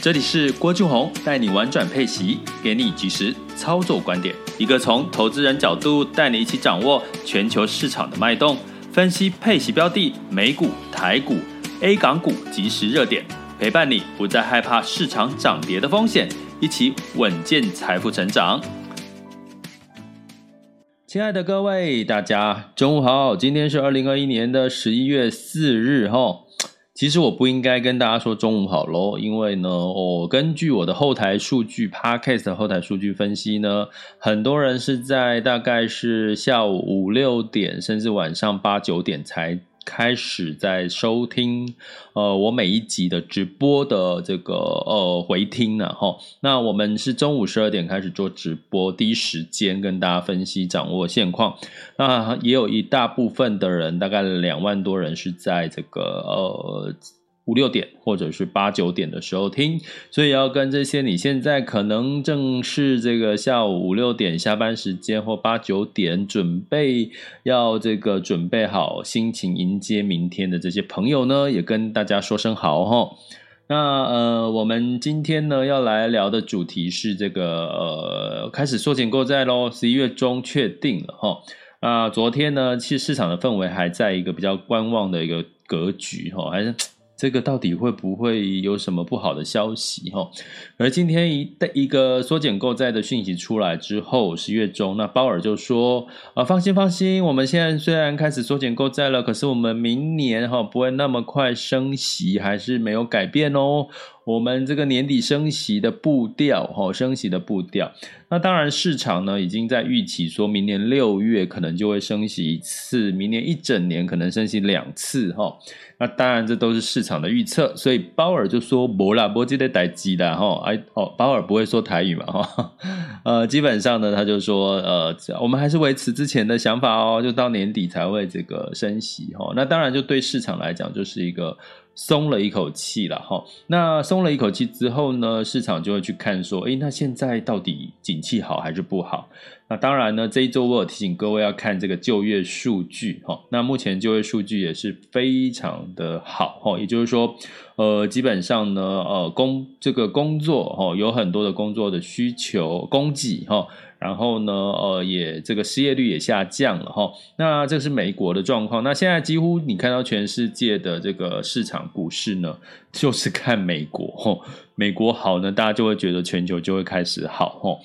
这里是郭俊宏带你玩转配息，给你及时操作观点，一个从投资人角度带你一起掌握全球市场的脉动，分析配息标的、美股、台股、A 港股即时热点，陪伴你不再害怕市场涨跌的风险，一起稳健财富成长。亲爱的各位，大家中午好，今天是二零二一年的十一月四日，哈。其实我不应该跟大家说中午好喽，因为呢，我根据我的后台数据，Podcast 的后台数据分析呢，很多人是在大概是下午五六点，甚至晚上八九点才。开始在收听，呃，我每一集的直播的这个呃回听呢，哈，那我们是中午十二点开始做直播，第一时间跟大家分析掌握现况。那也有一大部分的人，大概两万多人是在这个呃。五六点或者是八九点的时候听，所以要跟这些你现在可能正是这个下午五六点下班时间或八九点准备要这个准备好心情迎接明天的这些朋友呢，也跟大家说声好哈。那呃，我们今天呢要来聊的主题是这个呃，开始缩减购债喽，十一月中确定了哈。那昨天呢，其实市场的氛围还在一个比较观望的一个格局哈，还是。这个到底会不会有什么不好的消息哈？而今天一的一个缩减购债的讯息出来之后，十月中，那鲍尔就说啊，放心放心，我们现在虽然开始缩减购债了，可是我们明年哈不会那么快升息，还是没有改变哦。我们这个年底升息的步调，哈，升息的步调。那当然，市场呢已经在预期，说明年六月可能就会升息一次，明年一整年可能升息两次，哈。那当然，这都是市场的预测。所以鲍尔就说：“不啦，不记得待机的，哈。”哎，哦，鲍尔不会说台语嘛，哈。呃，基本上呢，他就说：“呃，我们还是维持之前的想法哦，就到年底才会这个升息，哈。”那当然，就对市场来讲，就是一个。松了一口气了哈，那松了一口气之后呢，市场就会去看说，诶，那现在到底景气好还是不好？那当然呢，这一周我有提醒各位要看这个就业数据哈。那目前就业数据也是非常的好哈，也就是说，呃，基本上呢，呃，工这个工作哈，有很多的工作的需求供给哈。然后呢，呃，也这个失业率也下降了哈。那这是美国的状况。那现在几乎你看到全世界的这个市场股市呢，就是看美国哈。美国好呢，大家就会觉得全球就会开始好哈。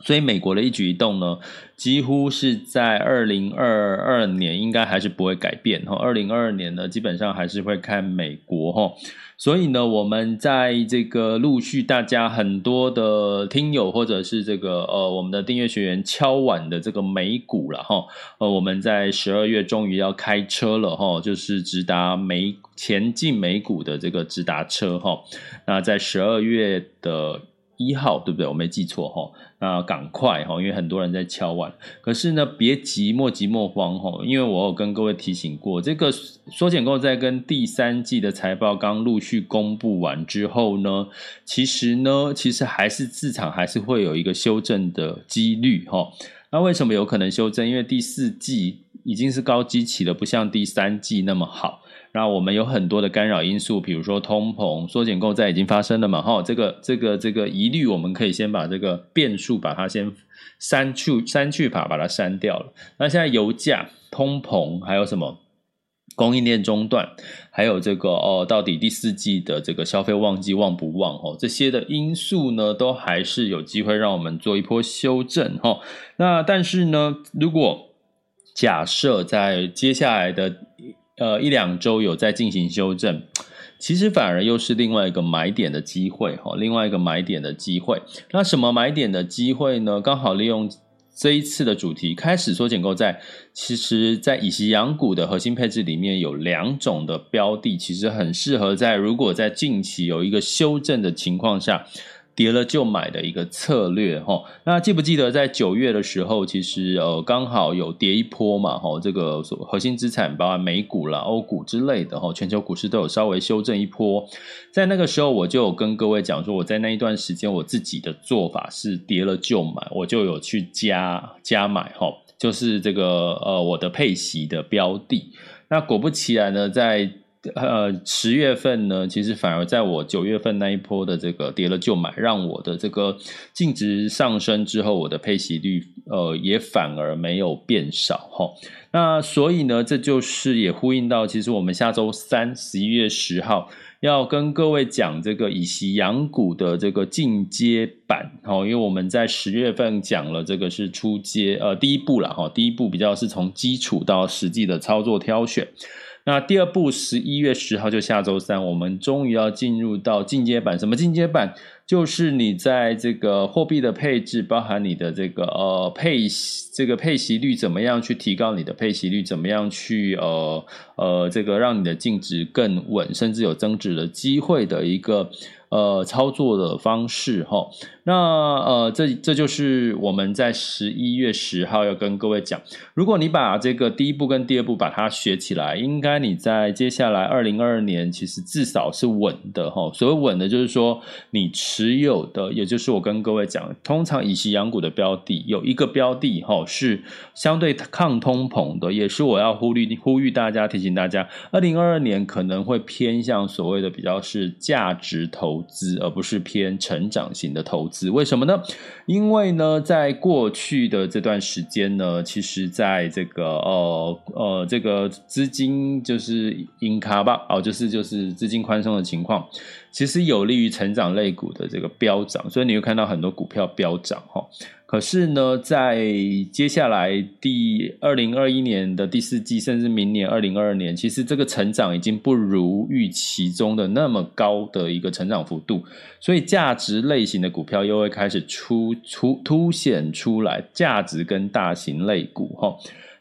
所以美国的一举一动呢，几乎是在二零二二年应该还是不会改变哈。二零二二年呢，基本上还是会看美国哈。所以呢，我们在这个陆续大家很多的听友或者是这个呃我们的订阅学员敲碗的这个美股了哈。呃，我们在十二月终于要开车了哈，就是直达美前进美股的这个直达车哈。那在十二月的。一号对不对？我没记错哈，那赶快哈，因为很多人在敲碗。可是呢，别急，莫急莫慌哈，因为我有跟各位提醒过，这个缩减购债跟第三季的财报刚陆续公布完之后呢，其实呢，其实还是市场还是会有一个修正的几率哈。那为什么有可能修正？因为第四季已经是高基期了，不像第三季那么好。那我们有很多的干扰因素，比如说通膨、缩减购债已经发生了嘛？哈，这个、这个、这个疑虑，我们可以先把这个变数把它先删去、删去法，把它删掉了。那现在油价、通膨，还有什么供应链中断，还有这个哦，到底第四季的这个消费旺季旺不旺？哦，这些的因素呢，都还是有机会让我们做一波修正。哈，那但是呢，如果假设在接下来的呃，一两周有在进行修正，其实反而又是另外一个买点的机会哈，另外一个买点的机会。那什么买点的机会呢？刚好利用这一次的主题开始缩减购债，其实在以息养股的核心配置里面有两种的标的，其实很适合在如果在近期有一个修正的情况下。跌了就买的一个策略哈，那记不记得在九月的时候，其实呃刚好有跌一波嘛哈，这个核心资产包括美股啦、欧股之类的哈，全球股市都有稍微修正一波。在那个时候，我就有跟各位讲说，我在那一段时间我自己的做法是跌了就买，我就有去加加买哈，就是这个呃我的配息的标的。那果不其然呢，在呃，十月份呢，其实反而在我九月份那一波的这个跌了就买，让我的这个净值上升之后，我的配息率呃也反而没有变少哈。那所以呢，这就是也呼应到，其实我们下周三十一月十号要跟各位讲这个以息养股的这个进阶版哈，因为我们在十月份讲了这个是初阶呃第一步了哈，第一步比较是从基础到实际的操作挑选。那第二步，十一月十号就下周三，我们终于要进入到进阶版。什么进阶版？就是你在这个货币的配置，包含你的这个呃配这个配息率怎么样去提高你的配息率，怎么样去呃呃这个让你的净值更稳，甚至有增值的机会的一个。呃，操作的方式哈，那呃，这这就是我们在十一月十号要跟各位讲。如果你把这个第一步跟第二步把它学起来，应该你在接下来二零二二年其实至少是稳的哈。所谓稳的，就是说你持有的，也就是我跟各位讲，通常以息养股的标的有一个标的哈是相对抗通膨的，也是我要呼吁呼吁大家提醒大家，二零二二年可能会偏向所谓的比较是价值投。资而不是偏成长型的投资，为什么呢？因为呢，在过去的这段时间呢，其实在这个呃呃这个资金就是银卡吧，哦，就是就是资金宽松的情况，其实有利于成长类股的这个飙涨，所以你会看到很多股票飙涨哈。可是呢，在接下来第二零二一年的第四季，甚至明年二零二二年，其实这个成长已经不如预期中的那么高的一个成长幅度，所以价值类型的股票又会开始出出凸显出来，价值跟大型类股哈。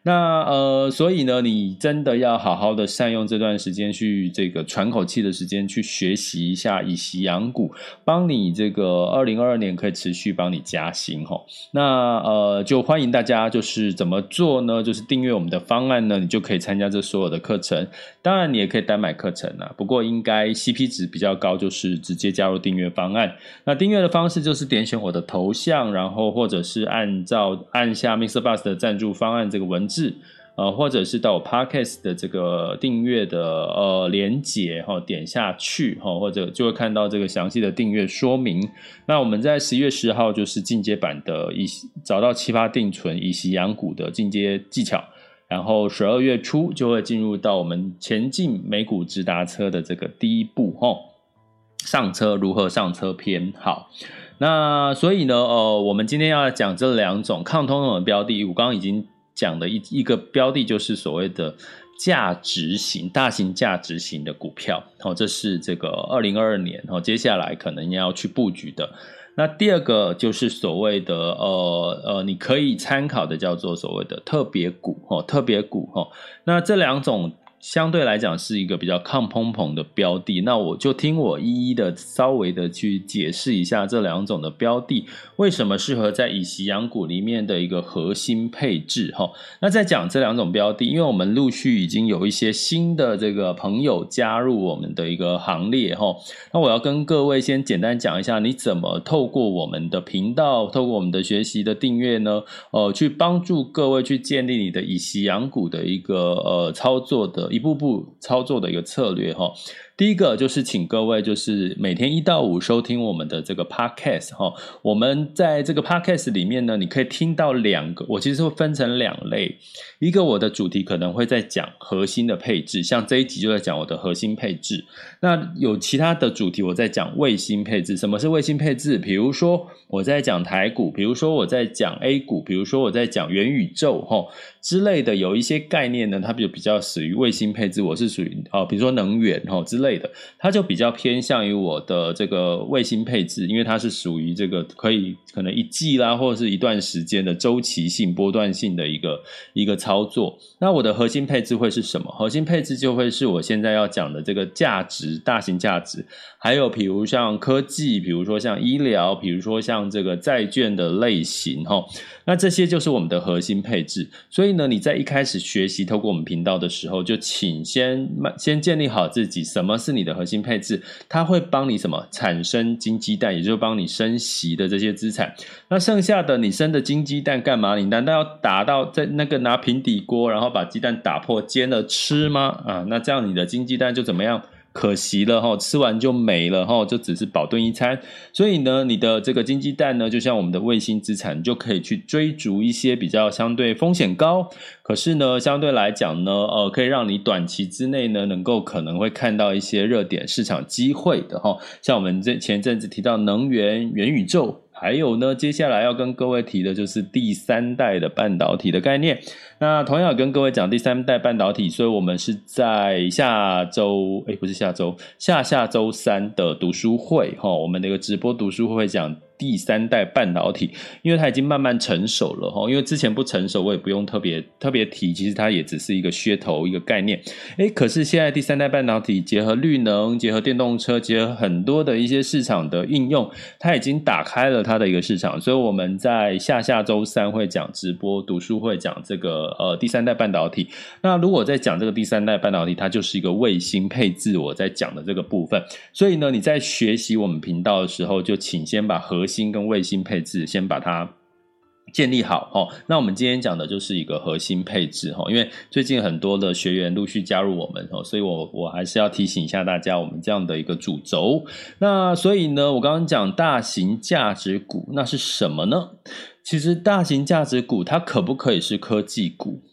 那呃，所以呢，你真的要好好的善用这段时间去这个喘口气的时间，去学习一下以息养股，帮你这个二零二二年可以持续帮你加薪哈。那呃，就欢迎大家就是怎么做呢？就是订阅我们的方案呢，你就可以参加这所有的课程。当然，你也可以单买课程啊，不过应该 CP 值比较高，就是直接加入订阅方案。那订阅的方式就是点选我的头像，然后或者是按照按下 Mr. Bus 的赞助方案这个文字是呃，或者是到我 Podcast 的这个订阅的呃连接哈，点下去哈，或者就会看到这个详细的订阅说明。那我们在十一月十号就是进阶版的以找到奇葩定存以息养股的进阶技巧，然后十二月初就会进入到我们前进美股直达车的这个第一步哈，上车如何上车篇。好，那所以呢，呃，我们今天要讲这两种抗通膨的标的，我刚刚已经。讲的一一个标的就是所谓的价值型、大型价值型的股票，好，这是这个二零二二年，哦接下来可能要去布局的。那第二个就是所谓的呃呃，你可以参考的叫做所谓的特别股，哈，特别股，哈，那这两种。相对来讲是一个比较抗通膨的标的，那我就听我一一的稍微的去解释一下这两种的标的为什么适合在以息养股里面的一个核心配置哈。那在讲这两种标的，因为我们陆续已经有一些新的这个朋友加入我们的一个行列哈。那我要跟各位先简单讲一下，你怎么透过我们的频道，透过我们的学习的订阅呢？呃，去帮助各位去建立你的以息养股的一个呃操作的。一步步操作的一个策略哈，第一个就是请各位就是每天一到五收听我们的这个 podcast 哈，我们在这个 podcast 里面呢，你可以听到两个，我其实会分成两类，一个我的主题可能会在讲核心的配置，像这一集就在讲我的核心配置，那有其他的主题我在讲卫星配置，什么是卫星配置？比如说我在讲台股，比如说我在讲 A 股，比如说我在讲元宇宙哈。之类的有一些概念呢，它比较比较属于卫星配置，我是属于哦，比如说能源哈之类类的，它就比较偏向于我的这个卫星配置，因为它是属于这个可以可能一季啦，或者是一段时间的周期性、波段性的一个一个操作。那我的核心配置会是什么？核心配置就会是我现在要讲的这个价值、大型价值，还有比如像科技，比如说像医疗，比如说像这个债券的类型，哈，那这些就是我们的核心配置。所以呢，你在一开始学习透过我们频道的时候，就请先先建立好自己，什么是你的核心配置？它会帮你什么产生金鸡蛋，也就是帮你生息的这些资产。那剩下的你生的金鸡蛋干嘛？你难道要打到在那个拿平底锅，然后把鸡蛋打破煎了吃吗？啊，那这样你的金鸡蛋就怎么样？可惜了哈，吃完就没了哈，就只是饱顿一餐。所以呢，你的这个金鸡蛋呢，就像我们的卫星资产，就可以去追逐一些比较相对风险高，可是呢，相对来讲呢，呃，可以让你短期之内呢，能够可能会看到一些热点市场机会的哈。像我们这前阵子提到能源、元宇宙。还有呢，接下来要跟各位提的就是第三代的半导体的概念。那同样跟各位讲第三代半导体，所以我们是在下周，诶，不是下周，下下周三的读书会哈，我们那个直播读书会会讲。第三代半导体，因为它已经慢慢成熟了哈，因为之前不成熟，我也不用特别特别提，其实它也只是一个噱头，一个概念。诶，可是现在第三代半导体结合绿能，结合电动车，结合很多的一些市场的应用，它已经打开了它的一个市场。所以我们在下下周三会讲直播读书会讲这个呃第三代半导体。那如果在讲这个第三代半导体，它就是一个卫星配置，我在讲的这个部分。所以呢，你在学习我们频道的时候，就请先把核核心跟卫星配置先把它建立好哦。那我们今天讲的就是一个核心配置哈，因为最近很多的学员陆续加入我们哦，所以我我还是要提醒一下大家，我们这样的一个主轴。那所以呢，我刚刚讲大型价值股，那是什么呢？其实大型价值股它可不可以是科技股？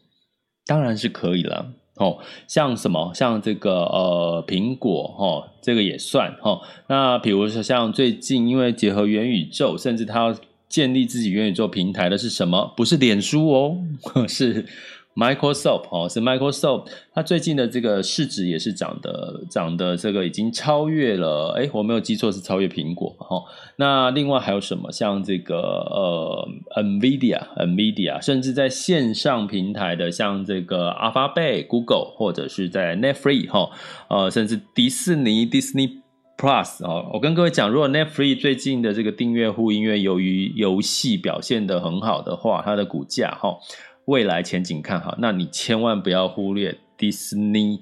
当然是可以了。哦，像什么，像这个呃，苹果哦，这个也算哦。那比如说像最近，因为结合元宇宙，甚至他要建立自己元宇宙平台的是什么？不是脸书哦，是。Microsoft 哦，是 Microsoft，它最近的这个市值也是涨的，涨的这个已经超越了，诶，我没有记错是超越苹果哈。那另外还有什么？像这个呃，NVIDIA，NVIDIA，甚至在线上平台的，像这个 Alphabet、Google，或者是在 Netflix 哈，呃，甚至迪士尼 Disney Plus 哦。我跟各位讲，如果 Netflix 最近的这个订阅户，因为由于游戏表现得很好的话，它的股价哈。未来前景看好，那你千万不要忽略 Disney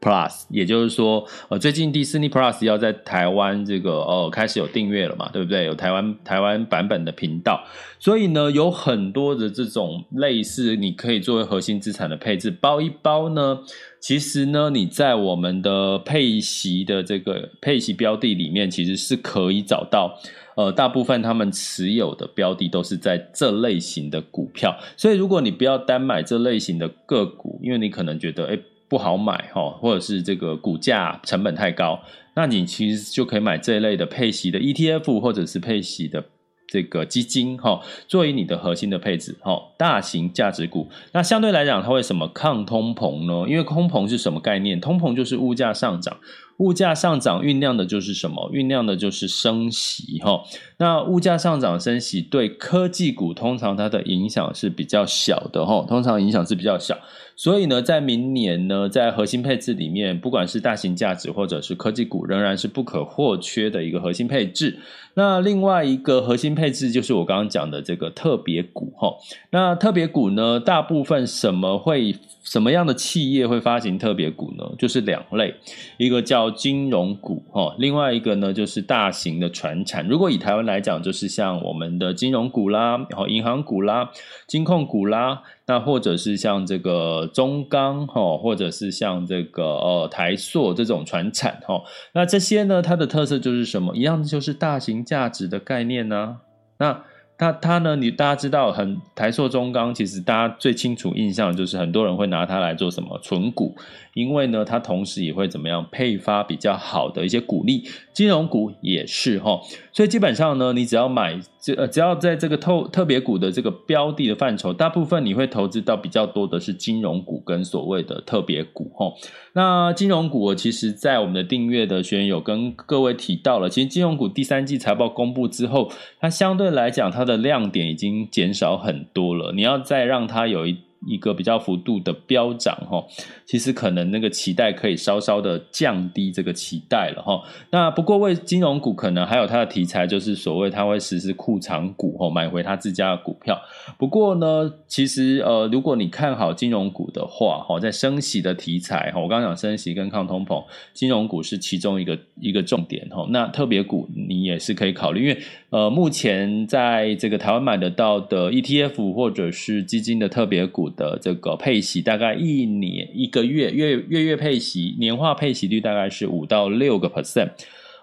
Plus，也就是说，呃，最近 Disney Plus 要在台湾这个哦开始有订阅了嘛，对不对？有台湾台湾版本的频道，所以呢，有很多的这种类似你可以作为核心资产的配置包一包呢，其实呢，你在我们的配息的这个配息标的里面，其实是可以找到。呃，大部分他们持有的标的都是在这类型的股票，所以如果你不要单买这类型的个股，因为你可能觉得诶不好买哈，或者是这个股价成本太高，那你其实就可以买这一类的配息的 ETF 或者是配息的。这个基金哈，作为你的核心的配置哈，大型价值股。那相对来讲，它为什么抗通膨呢？因为通膨是什么概念？通膨就是物价上涨，物价上涨酝酿的就是什么？酝酿的就是升息哈。那物价上涨升息对科技股通常它的影响是比较小的哈，通常影响是比较小。所以呢，在明年呢，在核心配置里面，不管是大型价值或者是科技股，仍然是不可或缺的一个核心配置。那另外一个核心配置就是我刚刚讲的这个特别股哈。那特别股呢，大部分什么会什么样的企业会发行特别股呢？就是两类，一个叫金融股哈，另外一个呢就是大型的传产。如果以台湾来讲，就是像我们的金融股啦，然后银行股啦，金控股啦。那或者是像这个中钢哈，或者是像这个呃台塑这种传产哈，那这些呢，它的特色就是什么？一样就是大型价值的概念呢。那它它呢，你大家知道，很台塑中钢，其实大家最清楚印象就是很多人会拿它来做什么存股，因为呢，它同时也会怎么样配发比较好的一些股利，金融股也是哈，所以基本上呢，你只要买只呃，只要在这个特特别股的这个标的的范畴，大部分你会投资到比较多的是金融股跟所谓的特别股哈。那金融股，我其实在我们的订阅的学员有跟各位提到了，其实金融股第三季财报公布之后，它相对来讲它。的亮点已经减少很多了，你要再让它有一一个比较幅度的飙涨哈，其实可能那个期待可以稍稍的降低这个期待了哈。那不过为金融股可能还有它的题材，就是所谓它会实施库藏股哈，买回它自家的股票。不过呢，其实呃，如果你看好金融股的话哈，在升息的题材哈，我刚刚讲升息跟抗通膨，金融股是其中一个一个重点哈。那特别股你也是可以考虑，因为呃，目前在这个台湾买得到的 ETF 或者是基金的特别股。的这个配息大概一年一个月月月月配息年化配息率大概是五到六个 percent，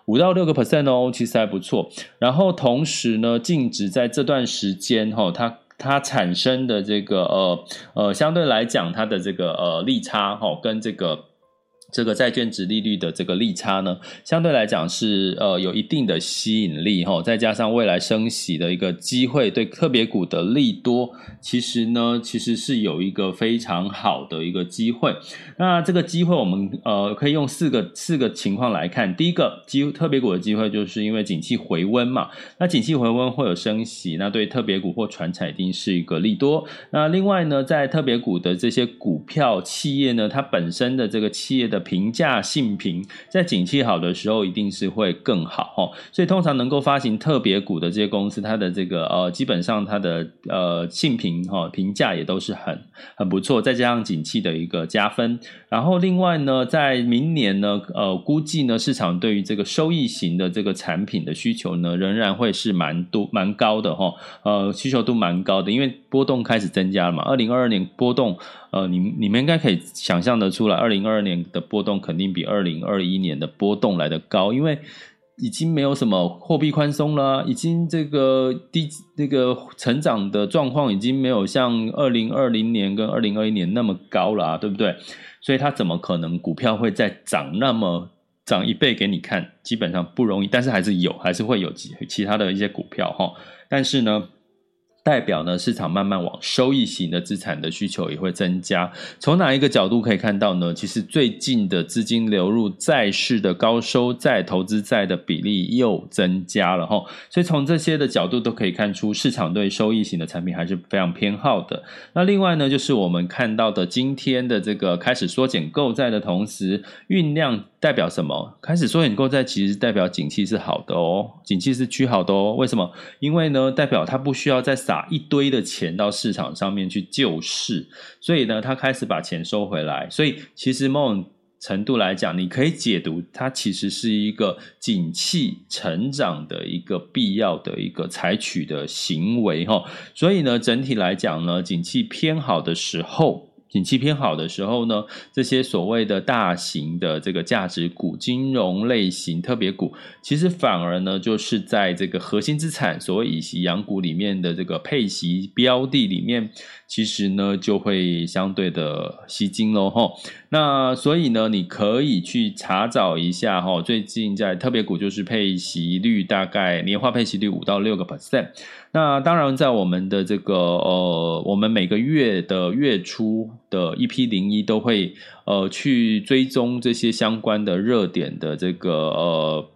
五到六个 percent 哦，其实还不错。然后同时呢，净值在这段时间哈、它它产生的这个呃呃，相对来讲它的这个呃利差哈、跟这个。这个债券值利率的这个利差呢，相对来讲是呃有一定的吸引力哈，再加上未来升息的一个机会，对特别股的利多，其实呢其实是有一个非常好的一个机会。那这个机会我们呃可以用四个四个情况来看，第一个机特别股的机会，就是因为景气回温嘛，那景气回温会有升息，那对特别股或传产一定是一个利多。那另外呢，在特别股的这些股票企业呢，它本身的这个企业的评价信评在景气好的时候一定是会更好哈，所以通常能够发行特别股的这些公司，它的这个呃基本上它的呃信评哈评价也都是很很不错，再加上景气的一个加分，然后另外呢，在明年呢呃估计呢市场对于这个收益型的这个产品的需求呢仍然会是蛮多蛮高的哈，呃需求度蛮高的，因为波动开始增加了嘛，二零二二年波动。呃，你你们应该可以想象得出来，二零二二年的波动肯定比二零二一年的波动来得高，因为已经没有什么货币宽松了，已经这个低那个成长的状况已经没有像二零二零年跟二零二一年那么高了啊，对不对？所以它怎么可能股票会再涨那么涨一倍给你看？基本上不容易，但是还是有，还是会有其其他的一些股票哈，但是呢。代表呢，市场慢慢往收益型的资产的需求也会增加。从哪一个角度可以看到呢？其实最近的资金流入债市的高收债投资债的比例又增加了哈。所以从这些的角度都可以看出，市场对收益型的产品还是非常偏好的。那另外呢，就是我们看到的今天的这个开始缩减购债的同时，酝酿。代表什么？开始缩减购债，其实代表景气是好的哦，景气是趋好的哦。为什么？因为呢，代表它不需要再打一堆的钱到市场上面去救市，所以呢，他开始把钱收回来。所以，其实某种程度来讲，你可以解读它其实是一个景气成长的一个必要的一个采取的行为哈。所以呢，整体来讲呢，景气偏好的时候。景气偏好的时候呢，这些所谓的大型的这个价值股、金融类型特别股，其实反而呢，就是在这个核心资产所谓以息养股里面的这个配息标的里面，其实呢就会相对的吸金喽吼。那所以呢，你可以去查找一下哈，最近在特别股就是配息率大概年化配息率五到六个 percent。那当然，在我们的这个呃，我们每个月的月初的一批零一都会呃去追踪这些相关的热点的这个呃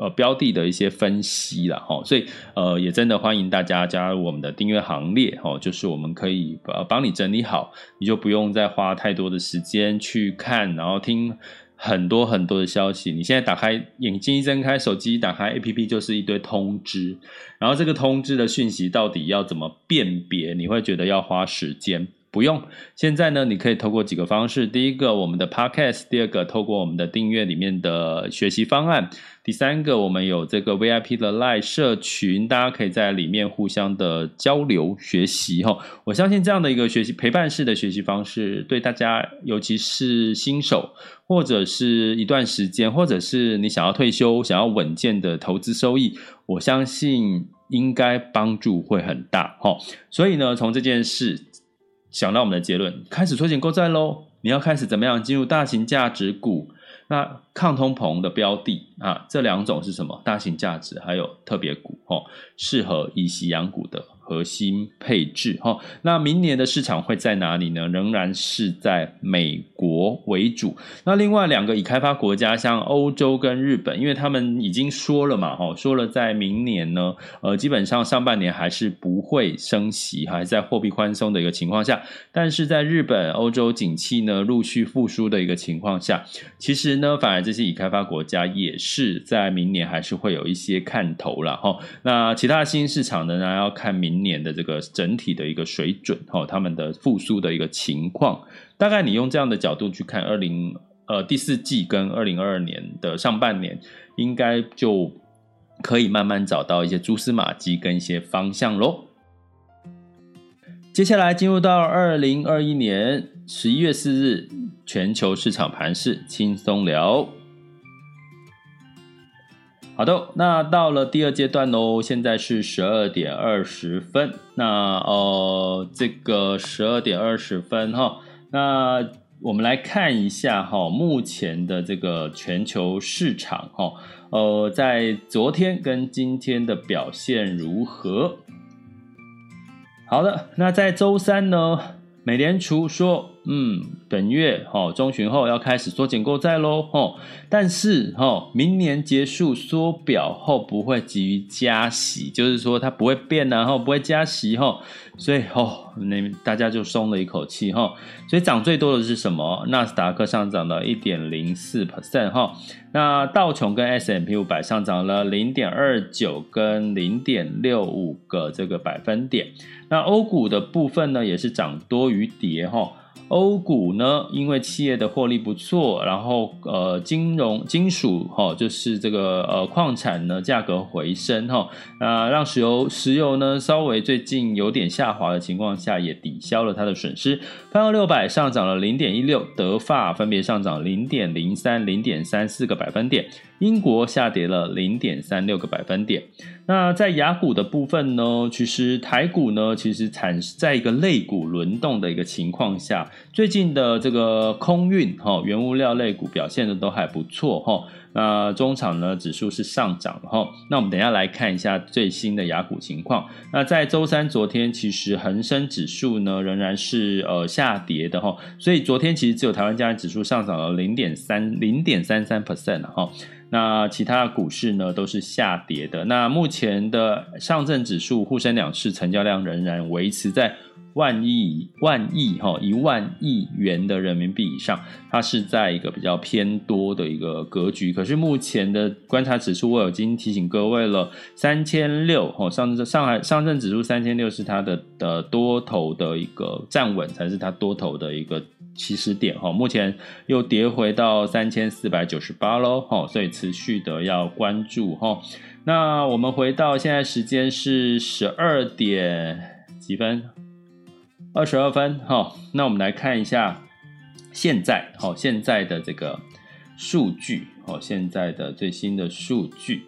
呃标的的一些分析了哈，所以呃也真的欢迎大家加入我们的订阅行列哦，就是我们可以呃帮你整理好，你就不用再花太多的时间去看，然后听。很多很多的消息，你现在打开眼睛一睁开，手机一打开 APP 就是一堆通知，然后这个通知的讯息到底要怎么辨别？你会觉得要花时间。不用，现在呢，你可以透过几个方式：第一个，我们的 Podcast；第二个，透过我们的订阅里面的学习方案；第三个，我们有这个 VIP 的 Live 社群，大家可以在里面互相的交流学习。哈，我相信这样的一个学习陪伴式的学习方式，对大家，尤其是新手，或者是一段时间，或者是你想要退休、想要稳健的投资收益，我相信应该帮助会很大。哈，所以呢，从这件事。想到我们的结论，开始缩减购债喽！你要开始怎么样进入大型价值股？那抗通膨的标的啊，这两种是什么？大型价值还有特别股哦，适合以息养股的。核心配置哈，那明年的市场会在哪里呢？仍然是在美国为主。那另外两个已开发国家，像欧洲跟日本，因为他们已经说了嘛，哈，说了在明年呢，呃，基本上上半年还是不会升息，还在货币宽松的一个情况下。但是在日本、欧洲景气呢陆续复苏的一个情况下，其实呢，反而这些已开发国家也是是在明年还是会有一些看头了哈。那其他新市场呢，呢要看明。年的这个整体的一个水准，哈，他们的复苏的一个情况，大概你用这样的角度去看二零呃第四季跟二零二二年的上半年，应该就可以慢慢找到一些蛛丝马迹跟一些方向喽。接下来进入到二零二一年十一月四日，全球市场盘势轻松聊。好的，那到了第二阶段喽，现在是十二点二十分。那呃，这个十二点二十分哈，那我们来看一下哈，目前的这个全球市场哈，呃，在昨天跟今天的表现如何？好的，那在周三呢，美联储说。嗯，本月哈中旬后要开始缩减购债喽，哈，但是哈明年结束缩表后不会急于加息，就是说它不会变，然后不会加息哈，所以哦，那大家就松了一口气哈，所以涨最多的是什么？纳斯达克上涨了一点零四 percent 哈，那道琼跟 S M P 五百上涨了零点二九跟零点六五个这个百分点，那欧股的部分呢也是涨多于跌哈。欧股呢，因为企业的获利不错，然后呃，金融金属哈、就是这个呃矿产呢价格回升哈，啊、让石油石油呢稍微最近有点下滑的情况下，也抵消了它的损失。标普六百上涨了零点一六，德法分别上涨零点零三、零点三四个百分点。英国下跌了零点三六个百分点。那在雅股的部分呢，其实台股呢，其实产在一个类股轮动的一个情况下，最近的这个空运哈，原物料类股表现的都还不错哈。那中场呢，指数是上涨哈。那我们等下来看一下最新的雅股情况。那在周三昨天，其实恒生指数呢仍然是呃下跌的哈。所以昨天其实只有台湾加权指数上涨了零点三零点三三 percent 哈。那其他股市呢都是下跌的。那目前的上证指数、沪深两市成交量仍然维持在万亿万亿哈一万亿元的人民币以上，它是在一个比较偏多的一个格局。可是目前的观察指数，我已经提醒各位了，三千六哈上证上海上证指数三千六是它的的多头的一个站稳，才是它多头的一个。起始点哈，目前又跌回到三千四百九十八喽哈，所以持续的要关注哈。那我们回到现在时间是十二点几分？二十二分哈。那我们来看一下现在哈，现在的这个数据哦，现在的最新的数据。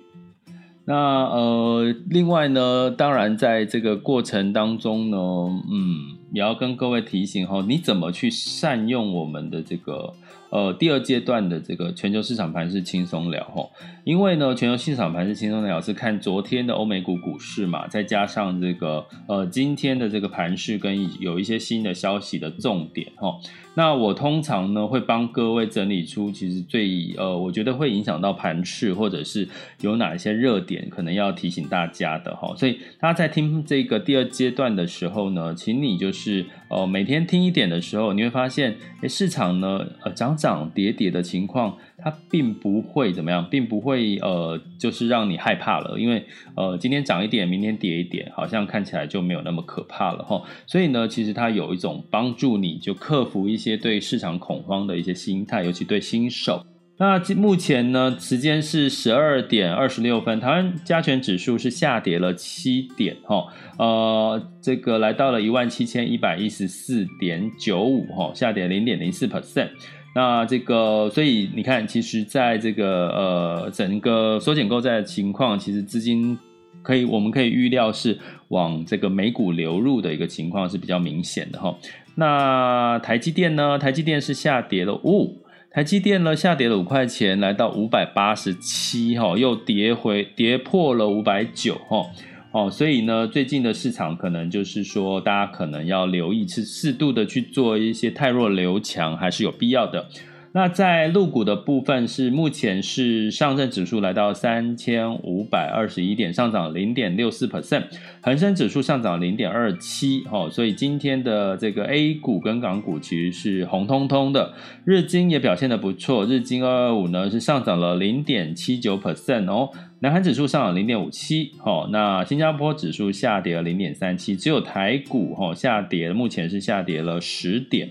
那呃，另外呢，当然在这个过程当中呢，嗯。也要跟各位提醒哈，你怎么去善用我们的这个呃第二阶段的这个全球市场盘是轻松聊哈？因为呢，全球市场盘是轻松聊是看昨天的欧美股股市嘛，再加上这个呃今天的这个盘势跟有一些新的消息的重点哈。那我通常呢会帮各位整理出其实最呃我觉得会影响到盘势或者是有哪一些热点可能要提醒大家的哈。所以大家在听这个第二阶段的时候呢，请你就是呃每天听一点的时候，你会发现诶市场呢呃涨涨涨跌跌的情况，它并不会怎么样，并不会呃，就是让你害怕了，因为呃，今天涨一点，明天跌一点，好像看起来就没有那么可怕了哈。所以呢，其实它有一种帮助你就克服一些对市场恐慌的一些心态，尤其对新手。那目前呢，时间是十二点二十六分，台湾加权指数是下跌了七点，哈，呃，这个来到了一万七千一百一十四点九五，哈，下跌零点零四 percent。那这个，所以你看，其实在这个呃整个缩减购债的情况，其实资金可以，我们可以预料是往这个美股流入的一个情况是比较明显的，哈。那台积电呢？台积电是下跌了五。台积电呢，下跌了五块钱，来到五百八十七哈，又跌回跌破了五百九哈哦，所以呢，最近的市场可能就是说，大家可能要留意，是适度的去做一些汰弱留强，还是有必要的。那在陆股的部分是目前是上证指数来到三千五百二十一点，上涨零点六四 percent，恒生指数上涨零点二七，哦，所以今天的这个 A 股跟港股其实是红彤彤的，日经也表现得不错，日经二二五呢是上涨了零点七九 percent 哦，南韩指数上涨零点五七，哈，那新加坡指数下跌了零点三七，只有台股哈下跌，目前是下跌了十点。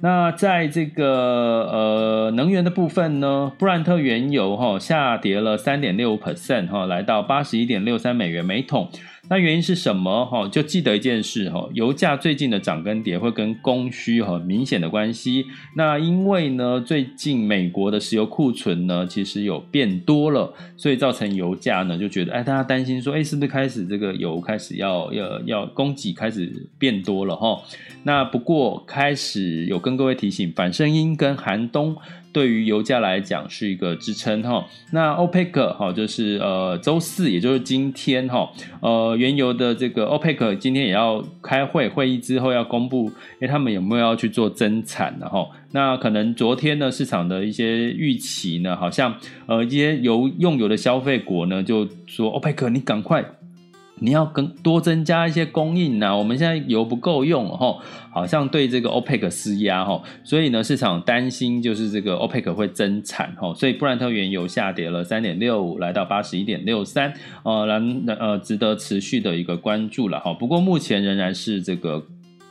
那在这个呃能源的部分呢，布兰特原油哈下跌了三点六 percent 哈，来到八十一点六三美元每桶。那原因是什么？哈，就记得一件事哈，油价最近的涨跟跌会跟供需很明显的关系。那因为呢，最近美国的石油库存呢，其实有变多了，所以造成油价呢就觉得，哎，大家担心说，哎，是不是开始这个油开始要要要供给开始变多了哈？那不过开始有跟各位提醒，反声音跟寒冬。对于油价来讲是一个支撑哈，那 OPEC 哈就是呃周四，也就是今天哈，呃原油的这个 OPEC 今天也要开会，会议之后要公布，诶他们有没有要去做增产的哈？那可能昨天呢市场的一些预期呢，好像呃一些油用油的消费国呢就说 OPEC 你赶快。你要更多增加一些供应呐、啊，我们现在油不够用哈，好像对这个 OPEC 施压哈，所以呢，市场担心就是这个 OPEC 会增产哈，所以布兰特原油下跌了三点六五，来到八十一点六三，呃，然呃值得持续的一个关注了哈。不过目前仍然是这个。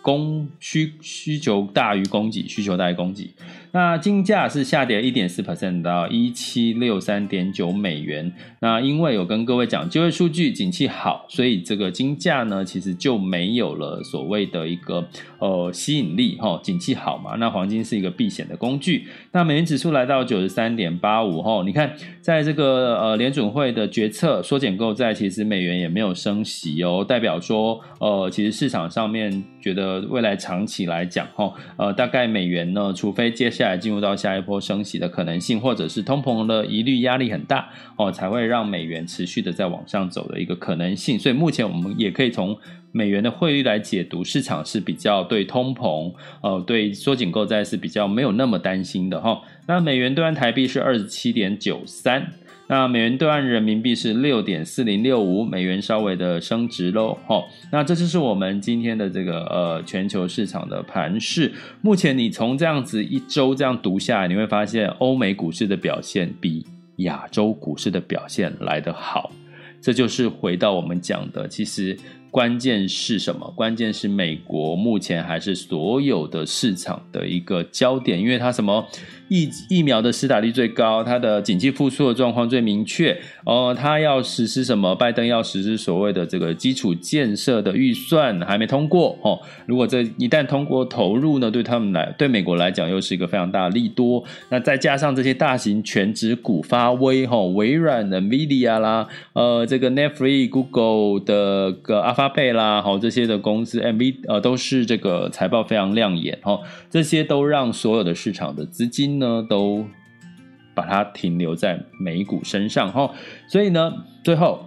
供需需求大于供给，需求大于供给。那金价是下跌一点四 percent 到一七六三点九美元。那因为有跟各位讲就业数据景气好，所以这个金价呢其实就没有了所谓的一个呃吸引力哈。景气好嘛，那黄金是一个避险的工具。那美元指数来到九十三点八五哈，你看在这个呃联准会的决策缩减购债，其实美元也没有升息哦，代表说呃其实市场上面觉得。未来长期来讲，哈，呃，大概美元呢，除非接下来进入到下一波升息的可能性，或者是通膨的疑虑压力很大，哦，才会让美元持续的在往上走的一个可能性。所以目前我们也可以从美元的汇率来解读，市场是比较对通膨，呃，对缩紧购债是比较没有那么担心的，哈。那美元兑换台币是二十七点九三。那美元兑换人民币是六点四零六五，美元稍微的升值喽，哈。那这就是我们今天的这个呃全球市场的盘势。目前你从这样子一周这样读下来，你会发现欧美股市的表现比亚洲股市的表现来得好。这就是回到我们讲的，其实关键是什么？关键是美国目前还是所有的市场的一个焦点，因为它什么？疫疫苗的施打率最高，它的经济复苏的状况最明确。哦，他要实施什么？拜登要实施所谓的这个基础建设的预算还没通过哦。如果这一旦通过投入呢，对他们来，对美国来讲又是一个非常大的利多。那再加上这些大型全职股发威哈，微软的 NVIDIA 啦，呃，这个 Netflix、Google 的个阿 Alphabet 啦，好这些的公司，M V 呃都是这个财报非常亮眼哈，这些都让所有的市场的资金。呢，都把它停留在美股身上哈，所以呢，最后，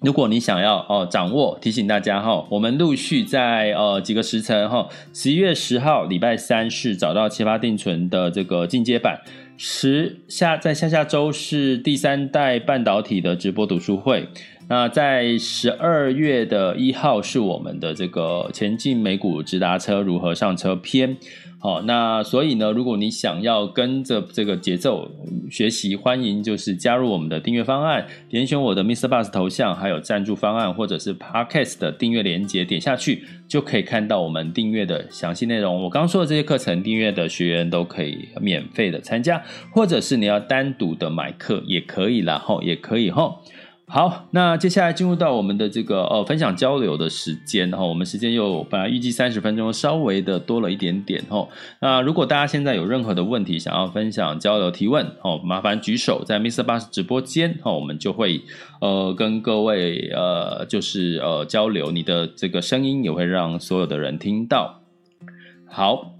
如果你想要哦掌握，提醒大家哈，我们陆续在呃几个时辰哈，十一月十号礼拜三是找到七八定存的这个进阶版，十下在下下周是第三代半导体的直播读书会，那在十二月的一号是我们的这个前进美股直达车如何上车篇。好，那所以呢，如果你想要跟着这个节奏学习，欢迎就是加入我们的订阅方案，点选我的 Mr. Bus 头像，还有赞助方案，或者是 Podcast 的订阅连接，点下去就可以看到我们订阅的详细内容。我刚说的这些课程，订阅的学员都可以免费的参加，或者是你要单独的买课也可以啦，吼，也可以吼。好，那接下来进入到我们的这个呃分享交流的时间哈，我们时间又本来预计三十分钟，稍微的多了一点点哈。那如果大家现在有任何的问题想要分享交流提问哦，麻烦举手在 Mr. Bus 直播间哈，我们就会呃跟各位呃就是呃交流，你的这个声音也会让所有的人听到。好，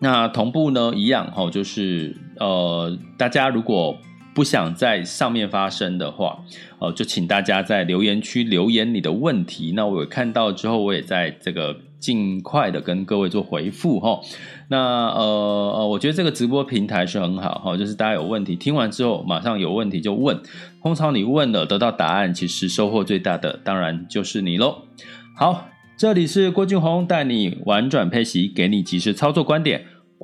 那同步呢一样哈，就是呃大家如果。不想在上面发声的话，呃，就请大家在留言区留言你的问题。那我有看到之后，我也在这个尽快的跟各位做回复哈。那呃呃，我觉得这个直播平台是很好哈，就是大家有问题听完之后，马上有问题就问。通常你问了得到答案，其实收获最大的当然就是你喽。好，这里是郭俊宏带你玩转配息，给你及时操作观点。